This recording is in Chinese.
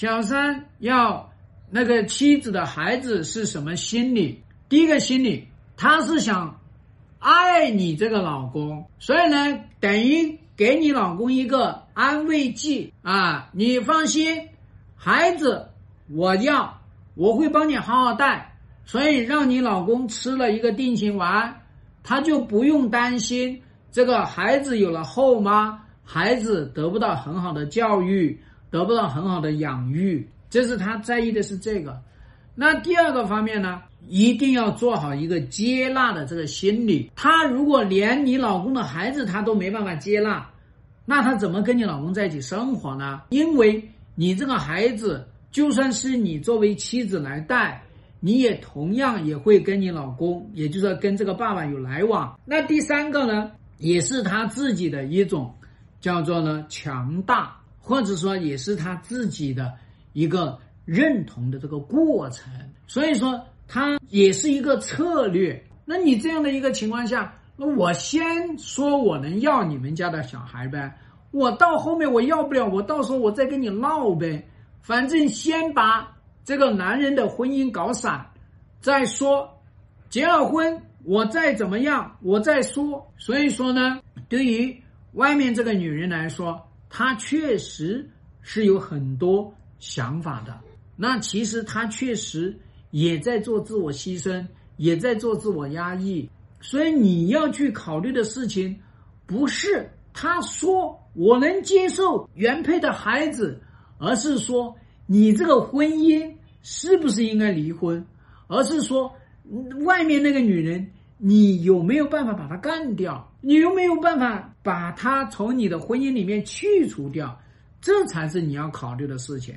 小三要那个妻子的孩子是什么心理？第一个心理，他是想爱你这个老公，所以呢，等于给你老公一个安慰剂啊，你放心，孩子我要，我会帮你好好带，所以让你老公吃了一个定心丸，他就不用担心这个孩子有了后妈，孩子得不到很好的教育。得不到很好的养育，这是他在意的是这个。那第二个方面呢，一定要做好一个接纳的这个心理。他如果连你老公的孩子他都没办法接纳，那他怎么跟你老公在一起生活呢？因为你这个孩子，就算是你作为妻子来带，你也同样也会跟你老公，也就是说跟这个爸爸有来往。那第三个呢，也是他自己的一种叫做呢强大。或者说也是他自己的一个认同的这个过程，所以说他也是一个策略。那你这样的一个情况下，那我先说我能要你们家的小孩呗，我到后面我要不了，我到时候我再跟你闹呗，反正先把这个男人的婚姻搞散，再说，结了婚我再怎么样我再说。所以说呢，对于外面这个女人来说。他确实是有很多想法的，那其实他确实也在做自我牺牲，也在做自我压抑。所以你要去考虑的事情，不是他说我能接受原配的孩子，而是说你这个婚姻是不是应该离婚，而是说外面那个女人。你有没有办法把他干掉？你有没有办法把他从你的婚姻里面去除掉？这才是你要考虑的事情。